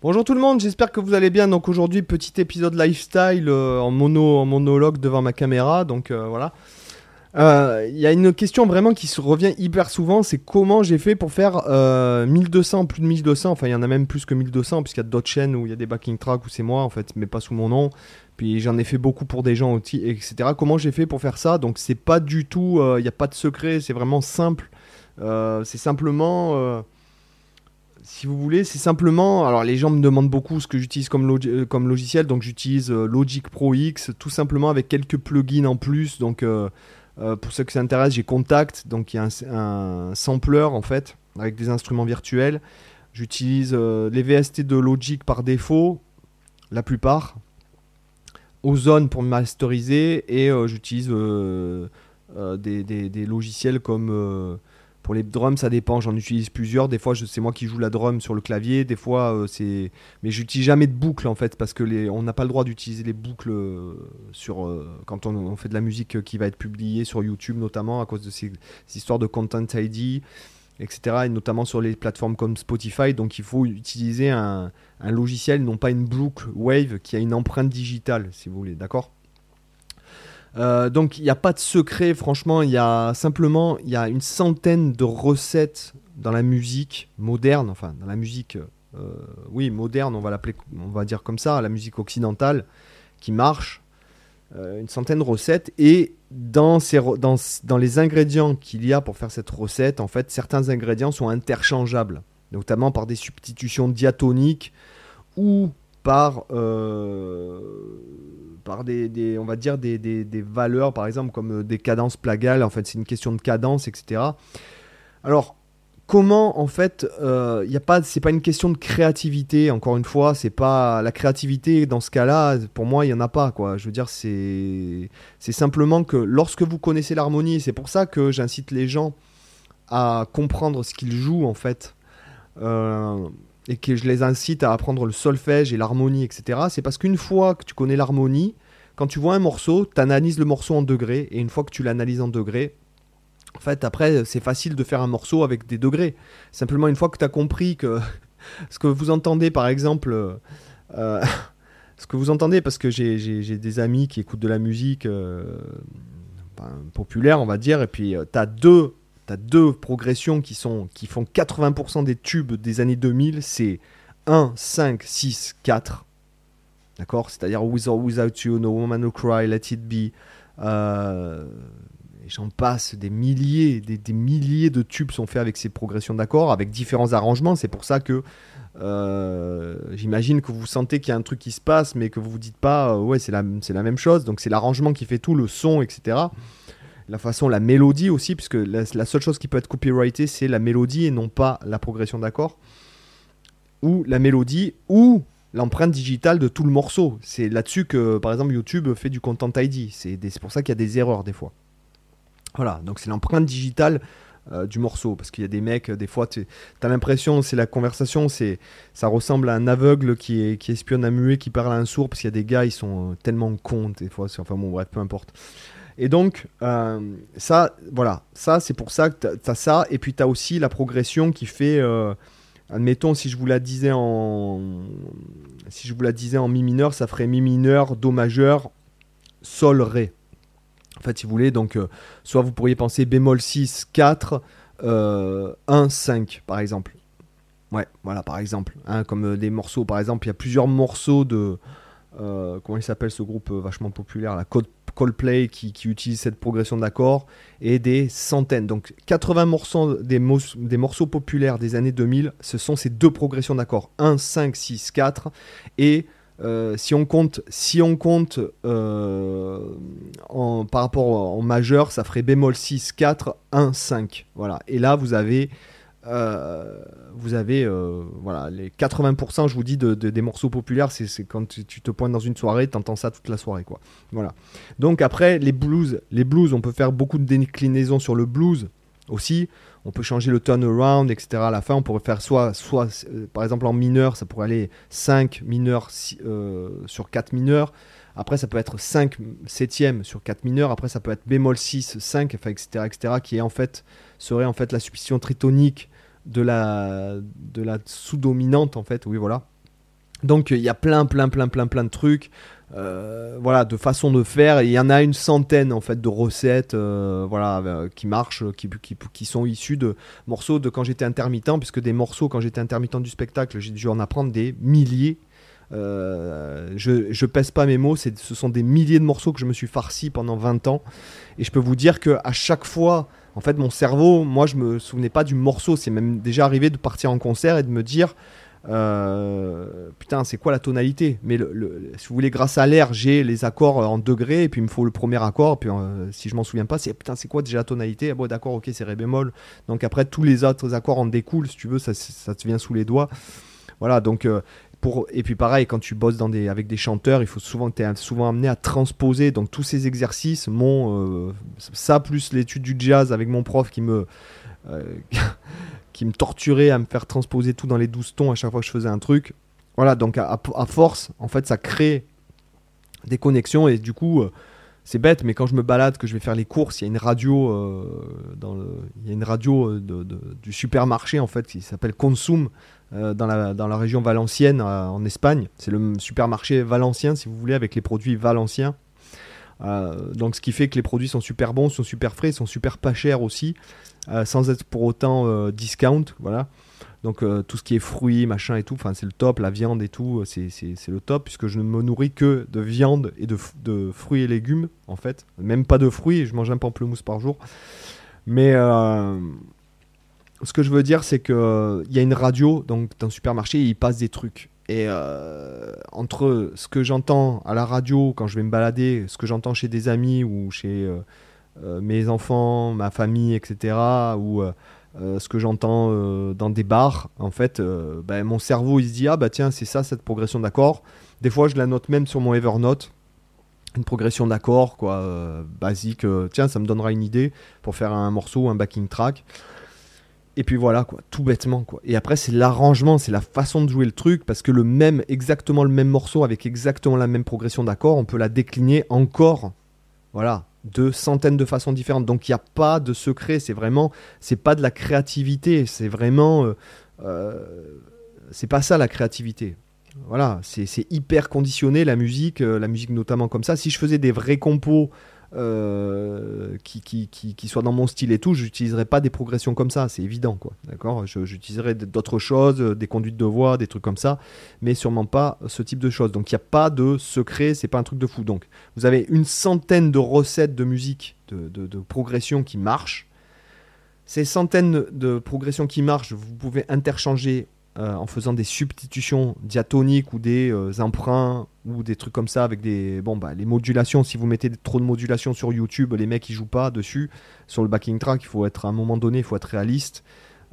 Bonjour tout le monde, j'espère que vous allez bien. Donc aujourd'hui, petit épisode lifestyle euh, en, mono, en monologue devant ma caméra. Donc euh, voilà. Euh, Il y a une question vraiment qui se revient hyper souvent, c'est comment j'ai fait pour faire 1200, plus de 1200, enfin il y en a même plus que 1200, puisqu'il y a d'autres chaînes où il y a des backing tracks où c'est moi en fait, mais pas sous mon nom. Puis j'en ai fait beaucoup pour des gens aussi, etc. Comment j'ai fait pour faire ça? Donc c'est pas du tout, il n'y a pas de secret, c'est vraiment simple. c'est simplement si vous voulez, c'est simplement. Alors, les gens me demandent beaucoup ce que j'utilise comme, euh, logiciel. Donc, j'utilise euh, Logic Pro X, tout simplement avec quelques plugins en plus. Donc, euh, pour ceux qui s'intéressent, j'ai Contact. Donc, il y a un, sampler en fait, avec des instruments virtuels. J'utilise les VST de Logic par défaut, la plupart. Ozone pour masteriser. Et j'utilise des, logiciels comme pour les drums, ça dépend. J'en utilise plusieurs. Des fois, c'est moi qui joue la drum sur le clavier. Des fois, euh, c'est. Mais j'utilise jamais de boucle en fait parce que les... on n'a pas le droit d'utiliser les boucles euh, sur euh, quand on, fait de la musique qui va être publiée sur YouTube notamment à cause de ces, histoires de content ID, etc. Et notamment sur les plateformes comme Spotify. Donc, il faut utiliser un, un logiciel, non pas une boucle Wave qui a une empreinte digitale, si vous voulez. D'accord? Euh, donc il n'y a pas de secret, franchement, il y a simplement il y a une centaine de recettes dans la musique moderne, enfin dans la musique, euh, oui moderne, on va l'appeler, on va dire comme ça, la musique occidentale, qui marche, euh, une centaine de recettes. Et dans, ces, dans, dans les ingrédients qu'il y a pour faire cette recette, en fait, certains ingrédients sont interchangeables, notamment par des substitutions diatoniques ou par par des, on va dire des, des, valeurs, par exemple, comme euh, des cadences plagales. En fait, c'est une question de cadence, etc. Alors, comment, en fait, euh, y a pas, c'est pas une question de créativité. Encore une fois, c'est pas la créativité dans ce cas-là. Pour moi, il y en a pas, quoi. Je veux dire, c'est, c'est simplement que lorsque vous connaissez l'harmonie, c'est pour ça que j'incite les gens à comprendre ce qu'ils jouent, en fait. Euh, et que je les incite à apprendre le solfège et l'harmonie, etc., c'est parce qu'une fois que tu connais l'harmonie, quand tu vois un morceau, tu analyses le morceau en degrés, et une fois que tu l'analyses en degrés, en fait, après, c'est facile de faire un morceau avec des degrés. Simplement, une fois que tu as compris que ce que vous entendez, par exemple, euh, ce que vous entendez, parce que j'ai des amis qui écoutent de la musique euh, ben, populaire, on va dire, et puis euh, tu as deux tu deux progressions qui, sont, qui font 80% des tubes des années 2000, c'est 1, 5, 6, 4. D'accord? C'est-à-dire With or Without You, No Woman No Cry, Let It Be. Euh, j'en passe, des milliers, des, milliers de tubes sont faits avec ces progressions d'accords, avec différents arrangements. C'est pour ça que euh, j'imagine que vous sentez qu'il y a un truc qui se passe, mais que vous vous dites pas, euh, ouais, c'est la, la même chose. Donc c'est l'arrangement qui fait tout, le son, etc la façon, la mélodie aussi, puisque la, seule chose qui peut être copyrightée, c'est la mélodie et non pas la progression d'accords. Ou la mélodie, ou l'empreinte digitale de tout le morceau. C'est là-dessus que, par exemple, YouTube fait du Content ID. C'est pour ça qu'il y a des erreurs des fois. Voilà, donc c'est l'empreinte digitale euh, du morceau. Parce qu'il y a des mecs, des fois, tu as l'impression, c'est la conversation, c'est ça ressemble à un aveugle qui, qui espionne un muet, qui parle à un sourd, parce qu'il y a des gars, ils sont euh, tellement cons, des fois. Enfin bon, bref, peu importe. Et donc, euh, ça, voilà, ça, c'est pour ça que tu as, ça. Et puis, tu as aussi la progression qui fait. Euh, admettons, si je vous la disais en. Si je vous la disais en Mi mineur, ça ferait Mi mineur, Do majeur, Sol, Ré. En fait, si vous voulez, donc, euh, soit vous pourriez penser bémol 6, 4, 1, 5, par exemple. Ouais, voilà, par exemple. Hein, comme des morceaux, par exemple, il y a plusieurs morceaux de. comment il s'appelle ce groupe vachement populaire, la Code Coldplay qui, qui utilise cette progression d'accords et des centaines. Donc 80 morceaux des, morceaux populaires des années 2000, ce sont ces deux progressions d'accords 1, 5, 6, 4 et euh, si on compte, si on compte euh, par rapport en majeur, ça ferait bémol 6, 4, 1, 5. Voilà. Et là, vous avez euh, vous avez euh, voilà, les 80%, je vous dis, de, des morceaux populaires, c'est quand tu, te pointes dans une soirée, tu entends ça toute la soirée. Quoi. Voilà. Donc après, les blues, les blues, on peut faire beaucoup de déclinaisons sur le blues aussi. On peut changer le turnaround, etc. À la fin, on pourrait faire soit, soit euh, par exemple en mineur, ça pourrait aller 5 mineurs sur 4 mineurs. Après, ça peut être 5 septièmes sur 4 mineurs. Après, ça peut être bémol 6, 5, enfin, etc., etc., qui est en fait, serait en fait la substitution tritonique de la, de la sous-dominante, en fait. Oui, voilà. Donc il y a plein, plein, plein, plein, plein de trucs. Euh, voilà, de façons de faire. Il y en a une centaine en fait de recettes, euh, voilà, euh, qui marchent, qui, qui, qui, sont issues de morceaux de quand j'étais intermittent, puisque des morceaux quand j'étais intermittent du spectacle, j'ai dû en apprendre des milliers. je, je pèse pas mes mots, ce sont des milliers de morceaux que je me suis farci pendant 20 ans. Et je peux vous dire que à chaque fois, en fait, mon cerveau, moi, je me souvenais pas du morceau. C'est même déjà arrivé de partir en concert et de me dire, euh, putain, c'est quoi la tonalité? Mais si vous voulez, grâce à l'air, j'ai les accords en degrés, et puis il me faut le premier accord. Puis euh, si je m'en souviens pas, c'est putain, c'est quoi déjà la tonalité? Ah, bon, d'accord, ok, c'est ré bémol. Donc après, tous les autres accords en découlent, si tu veux, ça, ça te vient sous les doigts. Voilà, donc. Euh, et puis pareil, quand tu bosses avec des chanteurs, il faut souvent tu es souvent amené à transposer. Donc tous ces exercices, mon, ça plus l'étude du jazz avec mon prof qui me, qui me torturait à me faire transposer tout dans les 12 tons à chaque fois que je faisais un truc. Voilà, donc à, force, en fait, ça crée des connexions et du coup, euh, c'est bête, mais quand je me balade, que je vais faire les courses, il y a une radio, euh, euh, du supermarché en fait qui s'appelle Consum la, dans la région valencienne en Espagne. C'est le supermarché valencien, si vous voulez, avec les produits valenciens. Donc ce qui fait que les produits sont super bons, sont super frais, sont super pas chers aussi. Euh, sans être pour autant euh, discount, voilà. Donc euh, tout ce qui est fruits, machin et tout, enfin c'est le top, la viande et tout, c'est le top puisque je ne me nourris que de viande et de, de, fruits et légumes en fait. Même pas de fruits, je mange un pamplemousse par jour. Mais ce que je veux dire c'est qu'il y a une radio donc dans le supermarché il passe des trucs. Et entre ce que j'entends à la radio quand je vais me balader, ce que j'entends chez des amis ou chez euh, mes enfants, ma famille, etc., ou euh, euh, ce que j'entends dans des bars, en fait, ben, mon cerveau il se dit ah bah tiens c'est ça cette progression d'accords. Des fois je la note même sur mon Evernote, une progression d'accords quoi, basique. tiens ça me donnera une idée pour faire un morceau, un backing track. Et puis voilà, quoi, tout bêtement, quoi. Et après, c'est l'arrangement, c'est la façon de jouer le truc, parce que le même, exactement le même morceau, avec exactement la même progression d'accords, on peut la décliner encore, voilà, de centaines de façons différentes. Donc il n'y a pas de secret, c'est vraiment, c'est pas de la créativité, c'est vraiment, euh, euh, c'est pas ça la créativité. Voilà, c'est hyper conditionné la musique, euh, la musique notamment comme ça. Si je faisais des vrais compos qui, qui, qui, soit dans mon style et tout, j'utiliserai pas des progressions comme ça, c'est évident, quoi. D'accord? J'utiliserai d'autres choses, euh, des conduites de voix, des trucs comme ça, mais sûrement pas ce type de choses. Donc il n'y a pas de secret, c'est pas un truc de fou. Donc vous avez une centaine de recettes de musique, de, de, de progressions qui marchent. Ces centaines de progressions qui marchent, vous pouvez interchanger euh, en faisant des substitutions diatoniques ou des euh, emprunts ou des trucs comme ça avec des bon bah les modulations. Si vous mettez trop de modulations sur YouTube les mecs ils jouent pas dessus. Sur le backing track il faut être à un moment donné il faut être réaliste.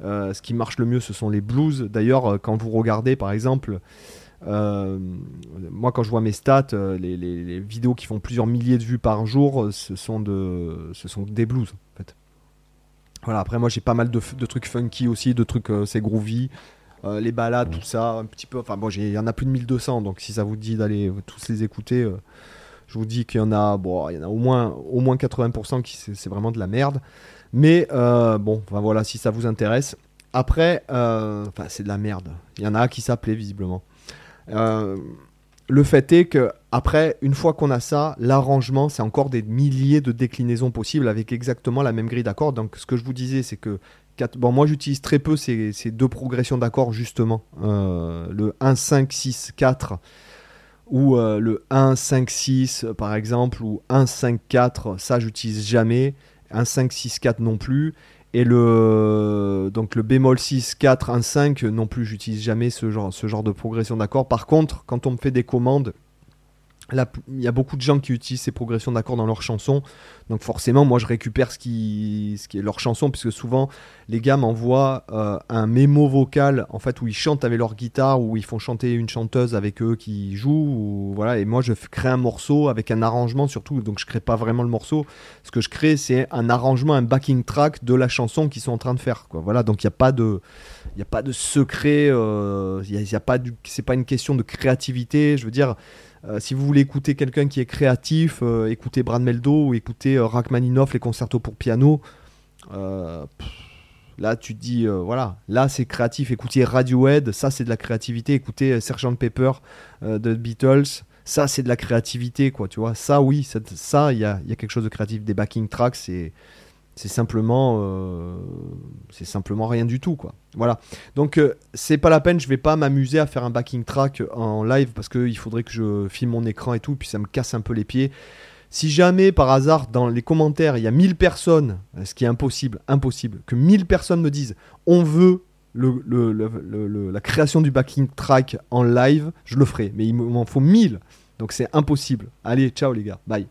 Euh, ce qui marche le mieux ce sont les blues. D'ailleurs quand vous regardez par exemple moi quand je vois mes stats les, vidéos qui font plusieurs milliers de vues par jour ce sont des blues voilà après moi j'ai pas mal de, de, trucs funky aussi de trucs c'est groovy euh, les balades, tout ça, un petit peu. Enfin bon, il y en a plus de 1200, donc si ça vous dit d'aller tous les écouter, euh, je vous dis qu'il y en a, il y en a au moins, au moins 80% qui c'est vraiment de la merde. Mais euh, bon, enfin voilà, si ça vous intéresse. Après, c'est de la merde. Il y en a qui s'appelaient visiblement. le fait est que après, une fois qu'on a ça, l'arrangement, c'est encore des milliers de déclinaisons possibles avec exactement la même grille d'accords. Donc, ce que je vous disais, c'est que Bon, moi j'utilise très peu ces, deux progressions d'accords justement. Euh, le 1, 5, 6, 4 ou euh, le 1, 5, 6 par exemple ou 1, 5, 4, ça j'utilise jamais. 1, 5, 6, 4 non plus. Et le, donc le bémol 6, 4, 1, 5 non plus j'utilise jamais ce genre, ce genre de progression d'accords. Par contre, quand on me fait des commandes il y a beaucoup de gens qui utilisent ces progressions d'accords dans leurs chansons. Donc forcément, moi, je récupère ce qui, ce qui est leur chanson, puisque souvent, les gars m'envoient euh, un mémo vocal, en fait, où ils chantent avec leur guitare, ou ils font chanter une chanteuse avec eux qui joue. voilà, et moi, je crée un morceau avec un arrangement surtout. Donc, je crée pas vraiment le morceau. Ce que je crée, c'est un arrangement, un backing track de la chanson qu'ils sont en train de faire. Voilà, donc il n'y a pas de... A pas de secret, euh, il y a, pas c'est pas une question de créativité. Je veux dire, euh, si vous voulez écouter quelqu'un qui est créatif, euh, écoutez Brad Meldo ou écoutez euh, Rachmaninoff, les concertos pour piano. Là, tu te dis, voilà, là c'est créatif. Écoutez Radiohead, ça c'est de la créativité. Écoutez Sergeant Pepper de Beatles, ça c'est de la créativité, quoi, tu vois. Ça, oui, ça, ça, il y a, y a quelque chose de créatif. Des backing tracks, c'est c'est simplement euh, c'est simplement rien du tout quoi. Voilà. Donc euh, c'est pas la peine je vais pas m'amuser à faire un backing track en live parce qu'il faudrait que je filme mon écran et tout puis ça me casse un peu les pieds. Si jamais par hasard dans les commentaires il y a 1000 personnes ce qui est impossible impossible que 1000 personnes me disent on veut la création du backing track en live je le ferai. Mais il m'en faut 1000 donc c'est impossible. Allez ciao les gars. Bye